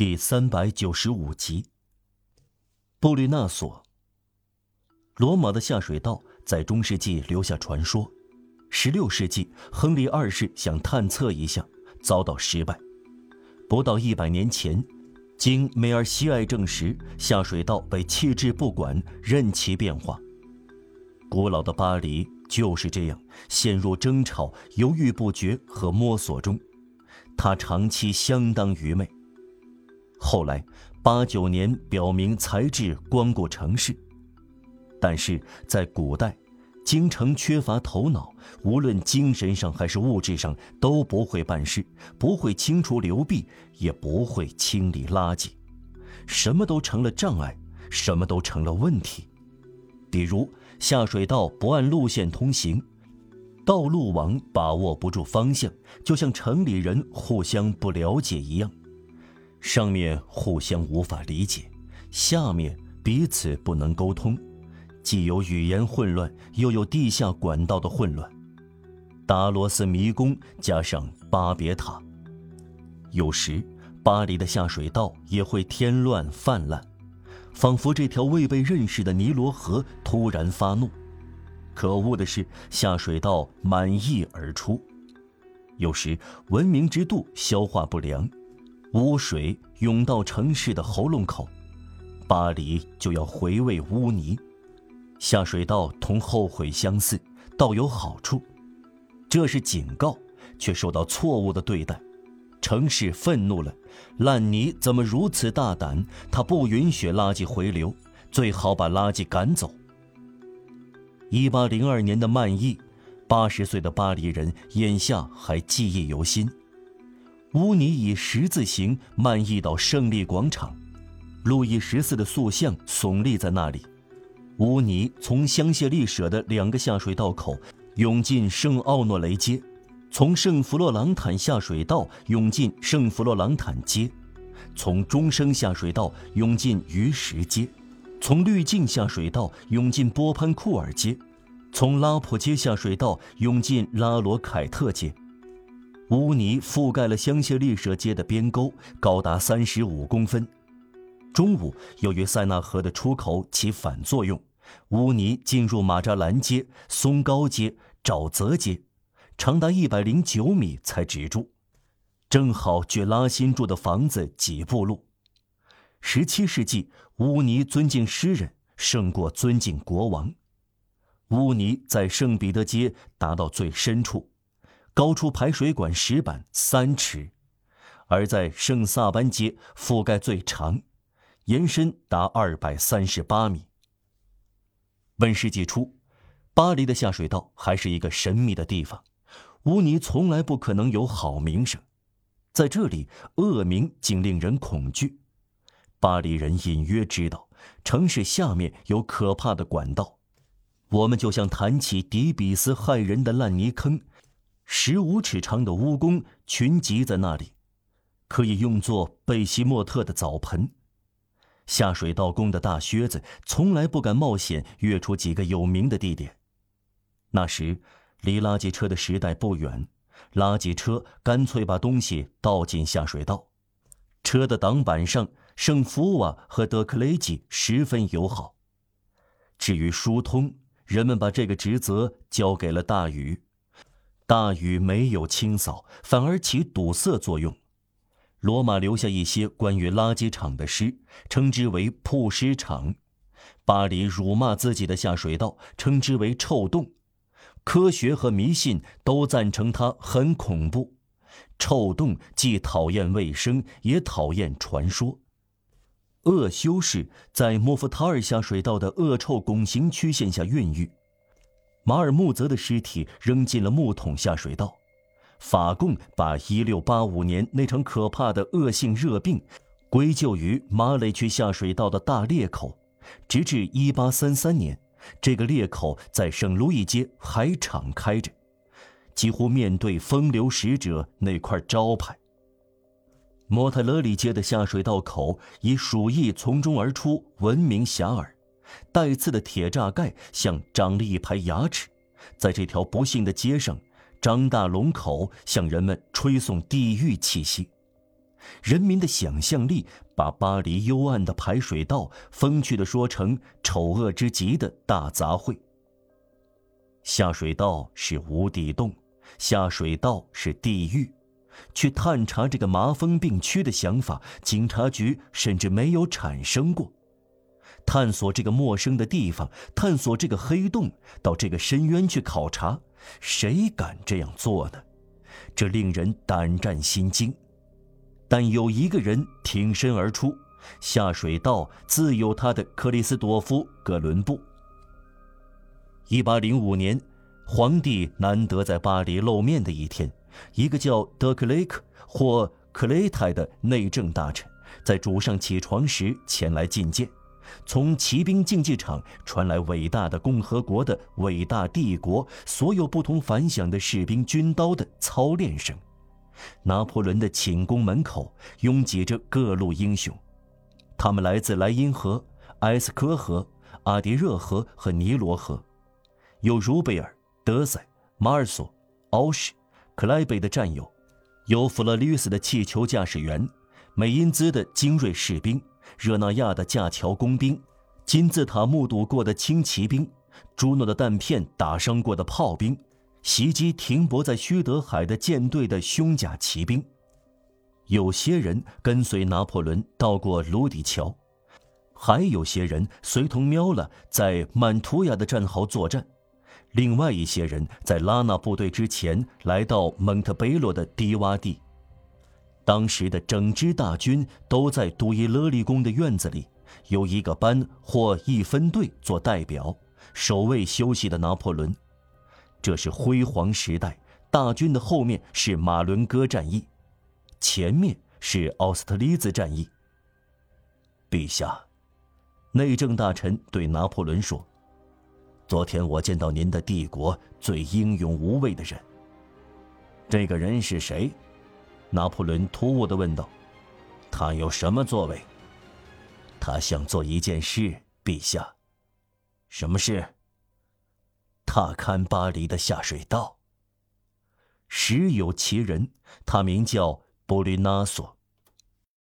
第三百九十五集。布吕纳索。罗马的下水道在中世纪留下传说，十六世纪亨利二世想探测一下，遭到失败。不到一百年前，经梅尔西埃证实，下水道被弃置不管，任其变化。古老的巴黎就是这样陷入争吵、犹豫不决和摸索中，它长期相当愚昧。后来，八九年表明才智光顾城市，但是在古代，京城缺乏头脑，无论精神上还是物质上都不会办事，不会清除流弊，也不会清理垃圾，什么都成了障碍，什么都成了问题。比如下水道不按路线通行，道路网把握不住方向，就像城里人互相不了解一样。上面互相无法理解，下面彼此不能沟通，既有语言混乱，又有地下管道的混乱。达罗斯迷宫加上巴别塔，有时巴黎的下水道也会添乱泛滥，仿佛这条未被认识的尼罗河突然发怒。可恶的是，下水道满溢而出，有时文明之度消化不良。污水涌到城市的喉咙口，巴黎就要回味污泥。下水道同后悔相似，倒有好处。这是警告，却受到错误的对待。城市愤怒了，烂泥怎么如此大胆？他不允许垃圾回流，最好把垃圾赶走。一八零二年的漫溢，八十岁的巴黎人眼下还记忆犹新。污泥以十字形漫溢到胜利广场，路易十四的塑像耸立在那里。污泥从香榭丽舍的两个下水道口涌进圣奥诺雷街，从圣弗洛朗坦下水道涌进圣弗洛朗坦街，从中生下水道涌进鱼石街，从滤镜下水道涌进波潘库尔街，从拉普街下水道涌进拉罗凯特街。污泥覆盖了香榭丽舍街的边沟，高达三十五公分。中午，由于塞纳河的出口起反作用，污泥进入马扎兰街、松高街、沼泽街，长达一百零九米才止住，正好距拉辛住的房子几步路。十七世纪，污泥尊敬诗人胜过尊敬国王。污泥在圣彼得街达到最深处。高出排水管石板三尺，而在圣萨班街覆盖最长，延伸达二百三十八米。本世纪初，巴黎的下水道还是一个神秘的地方，污泥从来不可能有好名声，在这里恶名竟令人恐惧。巴黎人隐约知道，城市下面有可怕的管道。我们就像谈起迪比斯害人的烂泥坑。十五尺长的蜈蚣群集在那里，可以用作贝西莫特的澡盆。下水道工的大靴子从来不敢冒险跃出几个有名的地点。那时，离垃圾车的时代不远，垃圾车干脆把东西倒进下水道。车的挡板上，圣福瓦和德克雷吉十分友好。至于疏通，人们把这个职责交给了大禹。大雨没有清扫，反而起堵塞作用。罗马留下一些关于垃圾场的诗，称之为曝尸场。巴黎辱骂自己的下水道，称之为臭洞。科学和迷信都赞成它很恐怖。臭洞既讨厌卫生，也讨厌传说。恶修士在莫夫塔尔下水道的恶臭拱形曲线下孕育。马尔穆泽的尸体扔进了木桶下水道，法共把1685年那场可怕的恶性热病归咎于马累区下水道的大裂口，直至1833年，这个裂口在圣路易街还敞开着，几乎面对风流使者那块招牌。莫特勒里街的下水道口以鼠疫从中而出，闻名遐迩。带刺的铁栅盖像长了一排牙齿，在这条不幸的街上张大龙口，向人们吹送地狱气息。人民的想象力把巴黎幽暗的排水道风趣地说成丑恶之极的大杂烩。下水道是无底洞，下水道是地狱。去探查这个麻风病区的想法，警察局甚至没有产生过。探索这个陌生的地方，探索这个黑洞，到这个深渊去考察，谁敢这样做呢？这令人胆战心惊。但有一个人挺身而出，下水道自有他的克里斯多夫·哥伦布。一八零五年，皇帝难得在巴黎露面的一天，一个叫德克雷克或克雷泰的内政大臣，在主上起床时前来觐见。从骑兵竞技场传来伟大的共和国的伟大帝国所有不同凡响的士兵军刀的操练声。拿破仑的寝宫门口拥挤着各路英雄，他们来自莱茵河、埃斯科河、阿迪热河和尼罗河，有茹贝尔、德塞、马尔索、奥什、克莱贝的战友，有弗勒吕斯的气球驾驶员，美因兹的精锐士兵，热那亚的架桥工兵，金字塔目睹过的轻骑兵，朱诺的弹片打伤过的炮兵。袭击停泊在须德海的舰队的胸甲骑兵，有些人跟随拿破仑到过卢底桥，还有些人随同喵了在曼图亚的战壕作战，另外一些人在拉纳部队之前来到蒙特贝洛的低洼地。当时的整支大军都在杜伊勒利宫的院子里，由一个班或一分队做代表，守卫休息的拿破仑。这是辉煌时代，大军的后面是马伦哥战役，前面是奥斯特利兹战役。陛下，内政大臣对拿破仑说：“昨天我见到您的帝国最英勇无畏的人。这个人是谁？”拿破仑突兀地问道。“他有什么作为？”“他想做一件事，陛下。”“什么事？”踏勘巴黎的下水道。实有其人，他名叫布吕纳索。